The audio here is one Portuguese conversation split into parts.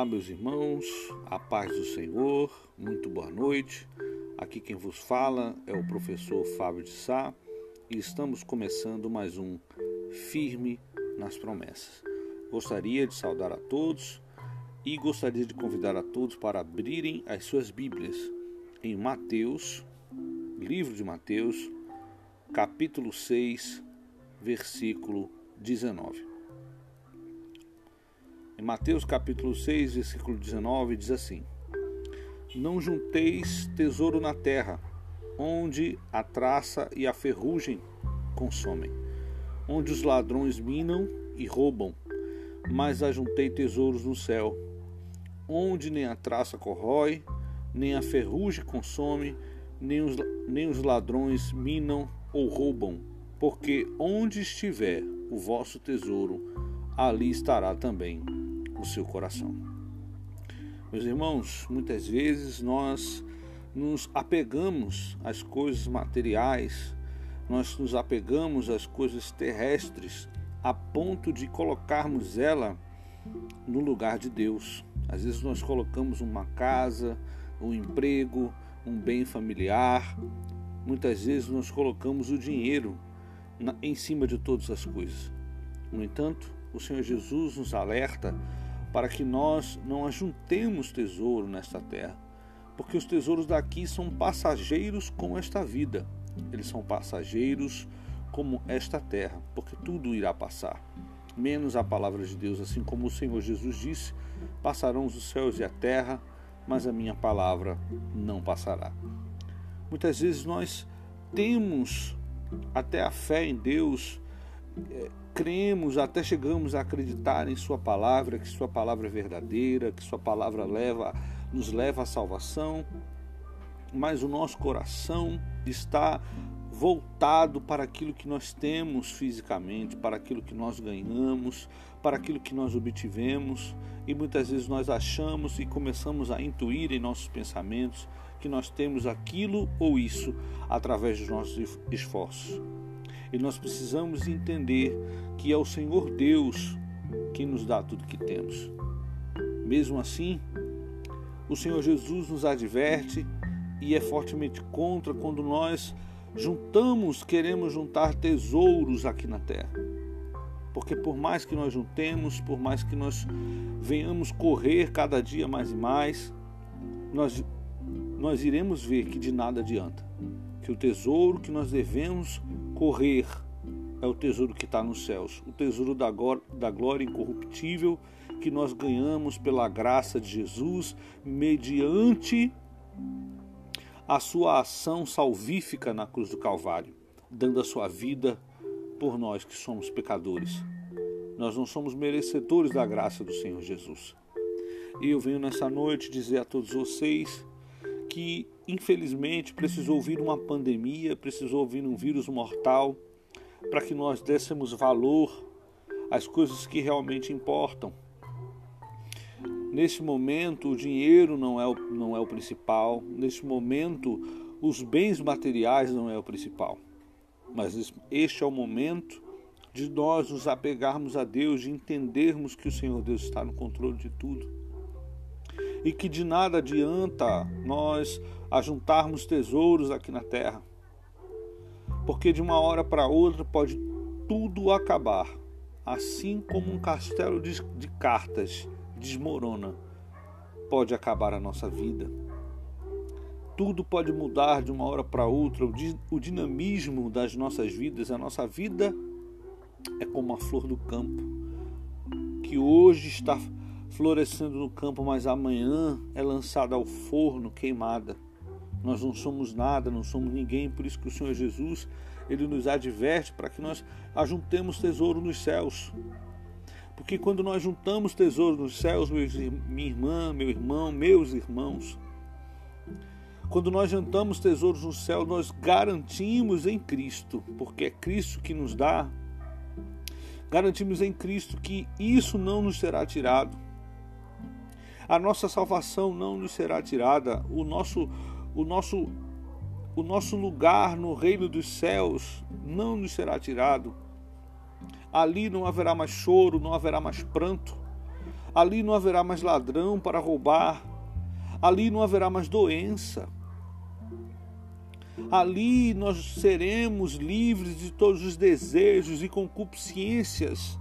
Olá, meus irmãos, a paz do Senhor, muito boa noite. Aqui quem vos fala é o professor Fábio de Sá e estamos começando mais um Firme nas Promessas. Gostaria de saudar a todos e gostaria de convidar a todos para abrirem as suas Bíblias em Mateus, livro de Mateus, capítulo 6, versículo 19. Em Mateus capítulo 6, versículo 19, diz assim: Não junteis tesouro na terra, onde a traça e a ferrugem consomem, onde os ladrões minam e roubam, mas ajuntei tesouros no céu, onde nem a traça corrói, nem a ferrugem consome, nem os, nem os ladrões minam ou roubam, porque onde estiver o vosso tesouro, ali estará também o seu coração. Meus irmãos, muitas vezes nós nos apegamos às coisas materiais, nós nos apegamos às coisas terrestres a ponto de colocarmos ela no lugar de Deus. Às vezes nós colocamos uma casa, um emprego, um bem familiar. Muitas vezes nós colocamos o dinheiro em cima de todas as coisas. No entanto, o Senhor Jesus nos alerta para que nós não ajuntemos tesouro nesta terra, porque os tesouros daqui são passageiros como esta vida, eles são passageiros como esta terra, porque tudo irá passar, menos a palavra de Deus, assim como o Senhor Jesus disse: passarão os céus e a terra, mas a minha palavra não passará. Muitas vezes nós temos até a fé em Deus é, cremos, até chegamos a acreditar em Sua palavra, que Sua palavra é verdadeira, que Sua palavra leva, nos leva à salvação, mas o nosso coração está voltado para aquilo que nós temos fisicamente, para aquilo que nós ganhamos, para aquilo que nós obtivemos, e muitas vezes nós achamos e começamos a intuir em nossos pensamentos que nós temos aquilo ou isso através dos nossos esforços. E nós precisamos entender que é o Senhor Deus que nos dá tudo que temos. Mesmo assim, o Senhor Jesus nos adverte e é fortemente contra quando nós juntamos, queremos juntar tesouros aqui na terra. Porque por mais que nós juntemos, por mais que nós venhamos correr cada dia mais e mais, nós, nós iremos ver que de nada adianta. Que o tesouro que nós devemos correr é o tesouro que está nos céus, o tesouro da glória incorruptível que nós ganhamos pela graça de Jesus, mediante a sua ação salvífica na cruz do Calvário, dando a sua vida por nós que somos pecadores. Nós não somos merecedores da graça do Senhor Jesus. E eu venho nessa noite dizer a todos vocês que infelizmente precisou vir uma pandemia, precisou vir um vírus mortal para que nós dessemos valor às coisas que realmente importam. Neste momento, o dinheiro não é o, não é o principal, neste momento, os bens materiais não é o principal. Mas este é o momento de nós nos apegarmos a Deus, de entendermos que o Senhor Deus está no controle de tudo e que de nada adianta nós ajuntarmos tesouros aqui na terra, porque de uma hora para outra pode tudo acabar, assim como um castelo de, de cartas desmorona, pode acabar a nossa vida. Tudo pode mudar de uma hora para outra, o dinamismo das nossas vidas, a nossa vida é como a flor do campo, que hoje está florescendo no campo, mas amanhã é lançada ao forno queimada. Nós não somos nada, não somos ninguém, por isso que o Senhor Jesus, ele nos adverte para que nós ajuntemos tesouro nos céus. Porque quando nós juntamos tesouro nos céus, meus, minha irmã, meu irmão, meus irmãos, quando nós juntamos tesouros no céu, nós garantimos em Cristo, porque é Cristo que nos dá, garantimos em Cristo que isso não nos será tirado a nossa salvação não nos será tirada, o nosso, o nosso, o nosso lugar no reino dos céus não nos será tirado. Ali não haverá mais choro, não haverá mais pranto. Ali não haverá mais ladrão para roubar. Ali não haverá mais doença. Ali nós seremos livres de todos os desejos e concupiscências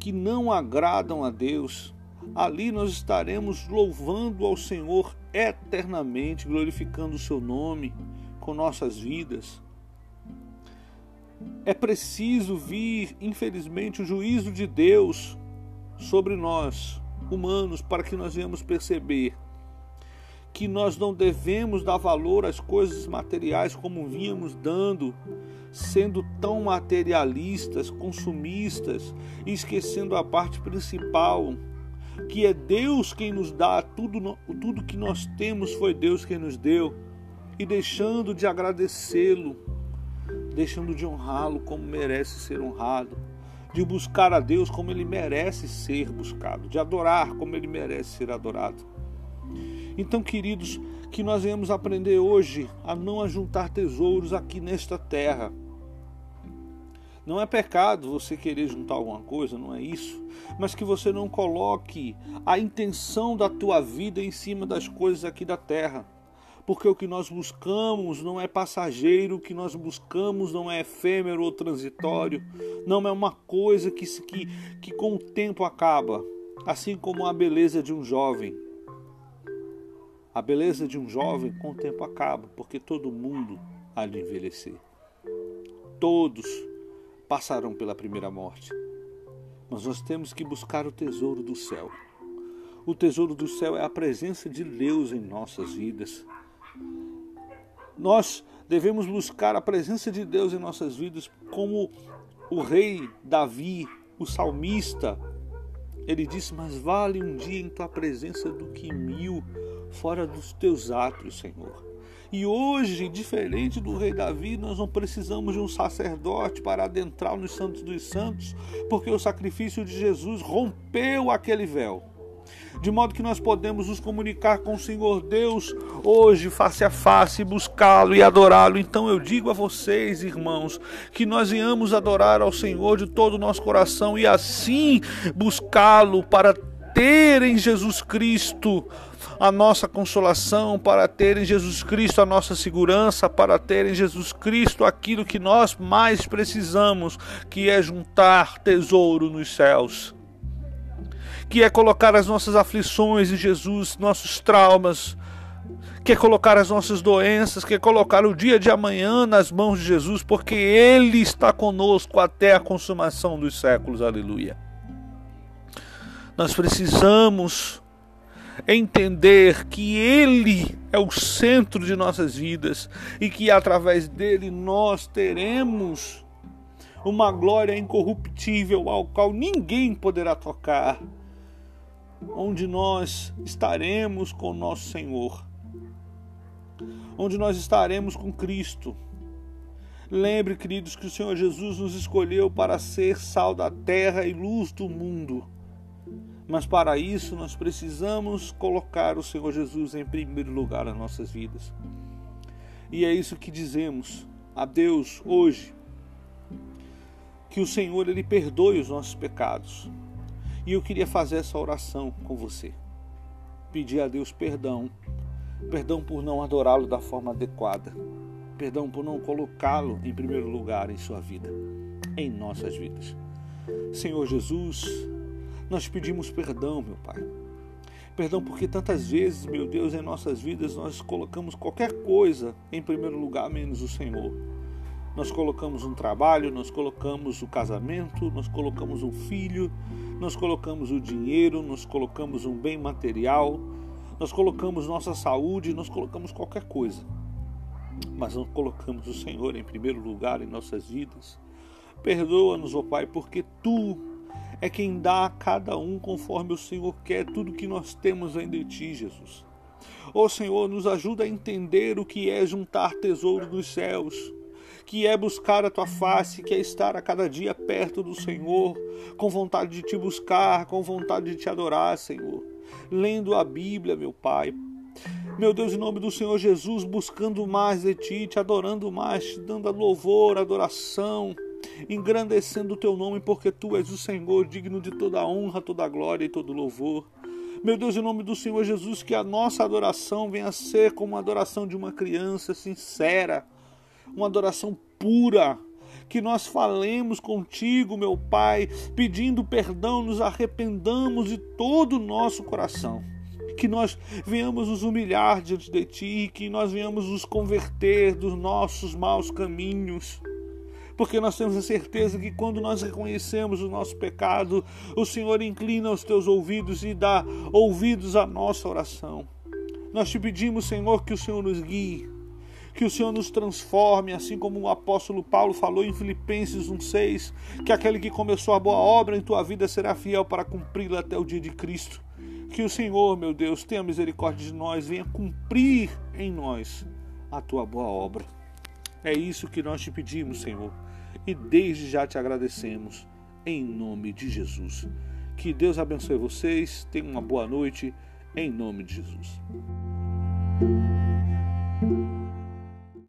que não agradam a Deus. Ali nós estaremos louvando ao Senhor eternamente, glorificando o seu nome com nossas vidas. É preciso vir, infelizmente, o juízo de Deus sobre nós, humanos, para que nós venhamos perceber que nós não devemos dar valor às coisas materiais como vínhamos dando, sendo tão materialistas, consumistas, esquecendo a parte principal, que é Deus quem nos dá tudo, tudo que nós temos foi Deus quem nos deu, e deixando de agradecê-lo, deixando de honrá-lo como merece ser honrado, de buscar a Deus como ele merece ser buscado, de adorar como ele merece ser adorado. Então, queridos, que nós venhamos aprender hoje a não ajuntar tesouros aqui nesta terra. Não é pecado você querer juntar alguma coisa, não é isso. Mas que você não coloque a intenção da tua vida em cima das coisas aqui da terra. Porque o que nós buscamos não é passageiro, o que nós buscamos não é efêmero ou transitório, não é uma coisa que, que, que com o tempo acaba, assim como a beleza de um jovem. A beleza de um jovem com o tempo acaba, porque todo mundo há de envelhecer. Todos passarão pela primeira morte. Mas nós temos que buscar o tesouro do céu. O tesouro do céu é a presença de Deus em nossas vidas. Nós devemos buscar a presença de Deus em nossas vidas como o rei Davi, o salmista. Ele disse: Mas vale um dia em tua presença do que mil fora dos teus atos, Senhor. E hoje, diferente do rei Davi, nós não precisamos de um sacerdote para adentrar nos santos dos santos, porque o sacrifício de Jesus rompeu aquele véu. De modo que nós podemos nos comunicar com o Senhor Deus hoje, face a face, buscá-lo e adorá-lo. Então eu digo a vocês, irmãos, que nós venhamos adorar ao Senhor de todo o nosso coração e assim buscá-lo para ter em Jesus Cristo a nossa consolação, para ter em Jesus Cristo a nossa segurança, para ter em Jesus Cristo aquilo que nós mais precisamos, que é juntar tesouro nos céus. Que é colocar as nossas aflições em Jesus, nossos traumas, que é colocar as nossas doenças, que é colocar o dia de amanhã nas mãos de Jesus, porque Ele está conosco até a consumação dos séculos. Aleluia. Nós precisamos entender que Ele é o centro de nossas vidas e que através dele nós teremos uma glória incorruptível ao qual ninguém poderá tocar, onde nós estaremos com nosso Senhor, onde nós estaremos com Cristo. Lembre, queridos, que o Senhor Jesus nos escolheu para ser sal da terra e luz do mundo. Mas para isso nós precisamos colocar o Senhor Jesus em primeiro lugar nas nossas vidas. E é isso que dizemos a Deus hoje. Que o Senhor ele perdoe os nossos pecados. E eu queria fazer essa oração com você. Pedir a Deus perdão. Perdão por não adorá-lo da forma adequada. Perdão por não colocá-lo em primeiro lugar em sua vida, em nossas vidas. Senhor Jesus, nós pedimos perdão, meu Pai. Perdão porque tantas vezes, meu Deus, em nossas vidas nós colocamos qualquer coisa em primeiro lugar menos o Senhor. Nós colocamos um trabalho, nós colocamos o casamento, nós colocamos um filho, nós colocamos o dinheiro, nós colocamos um bem material, nós colocamos nossa saúde, nós colocamos qualquer coisa. Mas não colocamos o Senhor em primeiro lugar em nossas vidas. Perdoa-nos, ó Pai, porque tu é quem dá a cada um conforme o Senhor quer tudo que nós temos ainda em Ti, Jesus. Ó Senhor, nos ajuda a entender o que é juntar tesouro dos céus, que é buscar a Tua face, que é estar a cada dia perto do Senhor, com vontade de Te buscar, com vontade de Te adorar, Senhor. Lendo a Bíblia, meu Pai, meu Deus, em nome do Senhor Jesus, buscando mais de Ti, Te adorando mais, Te dando louvor, adoração, engrandecendo o teu nome, porque tu és o Senhor, digno de toda honra, toda glória e todo louvor. Meu Deus, em nome do Senhor Jesus, que a nossa adoração venha a ser como a adoração de uma criança sincera, uma adoração pura. Que nós falemos contigo, meu Pai, pedindo perdão, nos arrependamos de todo o nosso coração. Que nós venhamos nos humilhar diante de Ti, que nós venhamos nos converter dos nossos maus caminhos porque nós temos a certeza que quando nós reconhecemos o nosso pecado, o Senhor inclina os teus ouvidos e dá ouvidos à nossa oração. Nós te pedimos, Senhor, que o Senhor nos guie, que o Senhor nos transforme, assim como o apóstolo Paulo falou em Filipenses 1,6, que aquele que começou a boa obra em tua vida será fiel para cumpri-la até o dia de Cristo. Que o Senhor, meu Deus, tenha misericórdia de nós, venha cumprir em nós a tua boa obra. É isso que nós te pedimos, Senhor e desde já te agradecemos, em nome de Jesus. Que Deus abençoe vocês, tenham uma boa noite, em nome de Jesus.